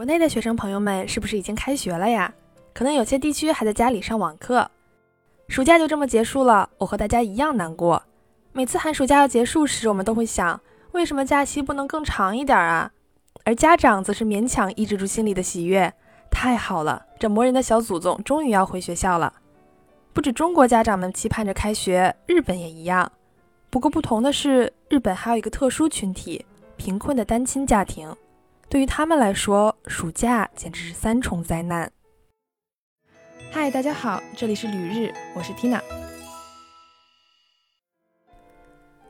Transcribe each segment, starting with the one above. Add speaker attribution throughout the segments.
Speaker 1: 国内的学生朋友们是不是已经开学了呀？可能有些地区还在家里上网课。暑假就这么结束了，我和大家一样难过。每次寒暑假要结束时，我们都会想，为什么假期不能更长一点啊？而家长则是勉强抑制住心里的喜悦。太好了，这磨人的小祖宗终于要回学校了。不止中国家长们期盼着开学，日本也一样。不过不同的是，日本还有一个特殊群体——贫困的单亲家庭。对于他们来说，暑假简直是三重灾难。嗨，大家好，这里是旅日，我是 Tina。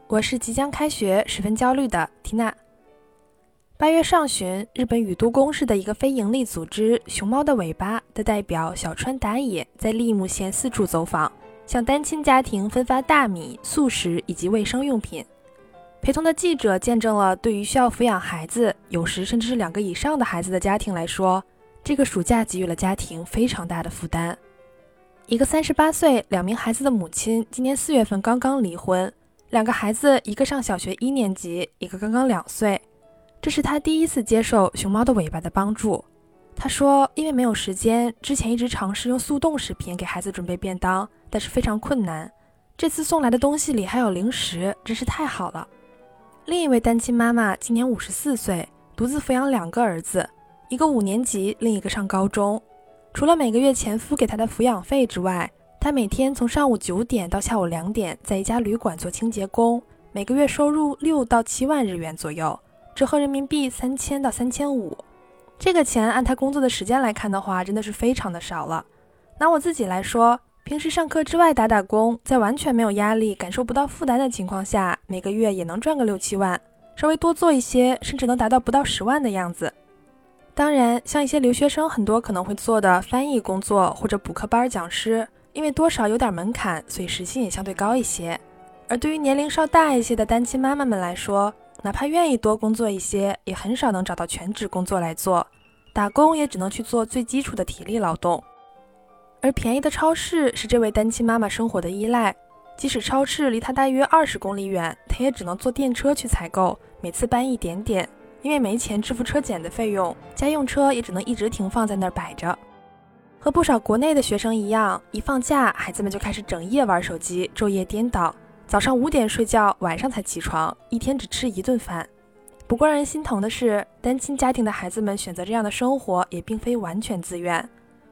Speaker 1: 我是即将开学、十分焦虑的 Tina。八月上旬，日本宇都宫市的一个非营利组织“熊猫的尾巴”的代表小川达也在利木县四处走访，向单亲家庭分发大米、素食以及卫生用品。陪同的记者见证了，对于需要抚养孩子，有时甚至是两个以上的孩子的家庭来说，这个暑假给予了家庭非常大的负担。一个三十八岁、两名孩子的母亲，今年四月份刚刚离婚，两个孩子，一个上小学一年级，一个刚刚两岁。这是他第一次接受熊猫的尾巴的帮助。他说，因为没有时间，之前一直尝试用速冻食品给孩子准备便当，但是非常困难。这次送来的东西里还有零食，真是太好了。另一位单亲妈妈今年五十四岁，独自抚养两个儿子，一个五年级，另一个上高中。除了每个月前夫给她的抚养费之外，她每天从上午九点到下午两点，在一家旅馆做清洁工，每个月收入六到七万日元左右，折合人民币三千到三千五。这个钱按她工作的时间来看的话，真的是非常的少了。拿我自己来说。平时上课之外打打工，在完全没有压力、感受不到负担的情况下，每个月也能赚个六七万，稍微多做一些，甚至能达到不到十万的样子。当然，像一些留学生，很多可能会做的翻译工作或者补课班讲师，因为多少有点门槛，所以时薪也相对高一些。而对于年龄稍大一些的单亲妈妈们来说，哪怕愿意多工作一些，也很少能找到全职工作来做，打工也只能去做最基础的体力劳动。而便宜的超市是这位单亲妈妈生活的依赖，即使超市离她大约二十公里远，她也只能坐电车去采购，每次搬一点点，因为没钱支付车检的费用，家用车也只能一直停放在那儿摆着。和不少国内的学生一样，一放假，孩子们就开始整夜玩手机，昼夜颠倒，早上五点睡觉，晚上才起床，一天只吃一顿饭。不过让人心疼的是，单亲家庭的孩子们选择这样的生活，也并非完全自愿。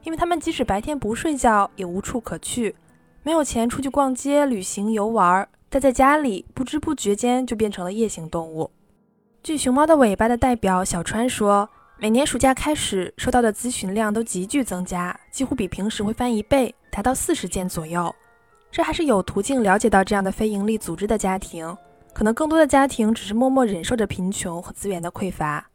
Speaker 1: 因为他们即使白天不睡觉，也无处可去，没有钱出去逛街、旅行、游玩，待在家里，不知不觉间就变成了夜行动物。据熊猫的尾巴的代表小川说，每年暑假开始，收到的咨询量都急剧增加，几乎比平时会翻一倍，达到四十件左右。这还是有途径了解到这样的非营利组织的家庭，可能更多的家庭只是默默忍受着贫穷和资源的匮乏。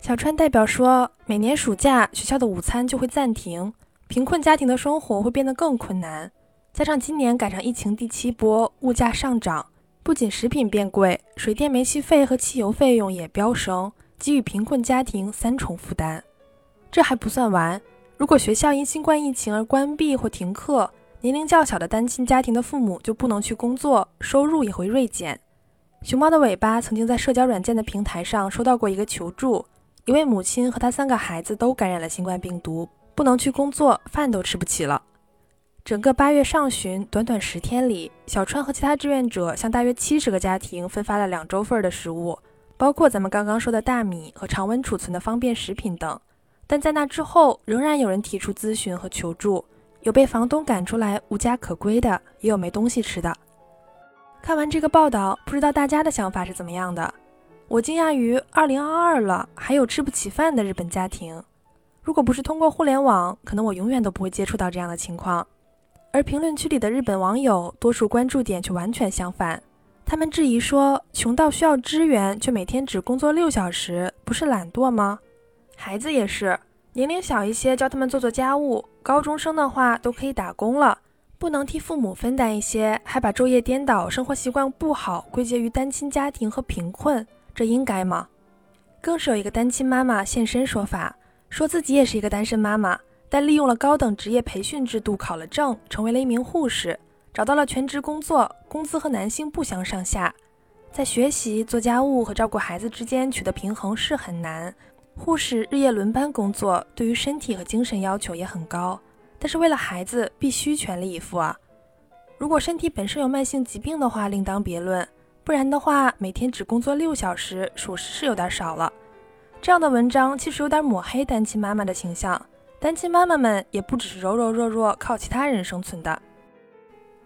Speaker 1: 小川代表说，每年暑假学校的午餐就会暂停，贫困家庭的生活会变得更困难。加上今年赶上疫情第七波，物价上涨，不仅食品变贵，水电煤气费和汽油费用也飙升，给予贫困家庭三重负担。这还不算完，如果学校因新冠疫情而关闭或停课，年龄较小的单亲家庭的父母就不能去工作，收入也会锐减。熊猫的尾巴曾经在社交软件的平台上收到过一个求助。一位母亲和她三个孩子都感染了新冠病毒，不能去工作，饭都吃不起了。整个八月上旬，短短十天里，小川和其他志愿者向大约七十个家庭分发了两周份的食物，包括咱们刚刚说的大米和常温储存的方便食品等。但在那之后，仍然有人提出咨询和求助，有被房东赶出来无家可归的，也有没东西吃的。看完这个报道，不知道大家的想法是怎么样的？我惊讶于二零二二了，还有吃不起饭的日本家庭。如果不是通过互联网，可能我永远都不会接触到这样的情况。而评论区里的日本网友，多数关注点却完全相反。他们质疑说：“穷到需要支援，却每天只工作六小时，不是懒惰吗？”孩子也是，年龄小一些，教他们做做家务；高中生的话，都可以打工了，不能替父母分担一些，还把昼夜颠倒、生活习惯不好归结于单亲家庭和贫困。这应该吗？更是有一个单亲妈妈现身说法，说自己也是一个单身妈妈，但利用了高等职业培训制度考了证，成为了一名护士，找到了全职工作，工资和男性不相上下。在学习、做家务和照顾孩子之间取得平衡是很难，护士日夜轮班工作，对于身体和精神要求也很高，但是为了孩子，必须全力以赴啊。如果身体本身有慢性疾病的话，另当别论。不然的话，每天只工作六小时，属实是有点少了。这样的文章其实有点抹黑单亲妈妈的形象。单亲妈妈们也不只是柔柔弱弱靠其他人生存的。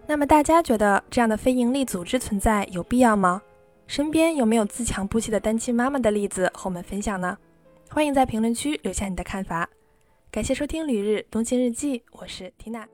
Speaker 1: 那么大家觉得这样的非营利组织存在有必要吗？身边有没有自强不息的单亲妈妈的例子和我们分享呢？欢迎在评论区留下你的看法。感谢收听《旅日东京日记》，我是缇娜。